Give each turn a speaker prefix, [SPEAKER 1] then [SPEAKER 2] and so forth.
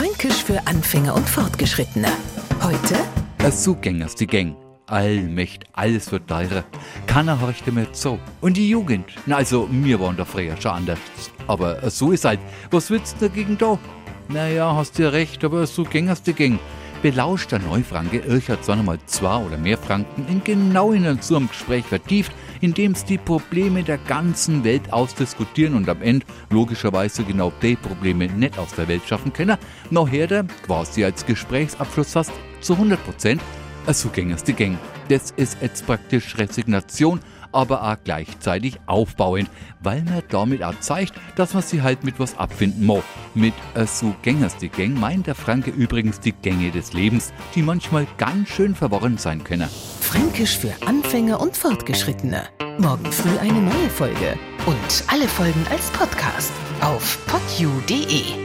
[SPEAKER 1] Fränkisch für Anfänger und Fortgeschrittene. Heute
[SPEAKER 2] Es so gängers die Gang. Allmächt, alles wird teurer. Keiner horchte mehr zu. Und die Jugend, na also, wir waren da früher schon anders. Aber so ist halt. Was willst du dagegen da? Naja, hast du ja recht, aber so gängers die Gang. Belauscht der Neufranke Irchert sondern mal zwei oder mehr Franken in genau in einem Gespräch vertieft, in dem es die Probleme der ganzen Welt ausdiskutieren und am Ende logischerweise genau die Probleme nicht aus der Welt schaffen können, noch her der quasi als Gesprächsabschluss fast zu 100 Prozent so gängers die Gang. Das ist jetzt praktisch Resignation, aber auch gleichzeitig aufbauend, weil man damit auch zeigt, dass man sich halt mit was abfinden muss. Mit so gängers die Gang meint der Franke übrigens die Gänge des Lebens, die manchmal ganz schön verworren sein können.
[SPEAKER 1] Fränkisch für Anfänger und Fortgeschrittene. Morgen früh eine neue Folge. Und alle Folgen als Podcast auf podu.de.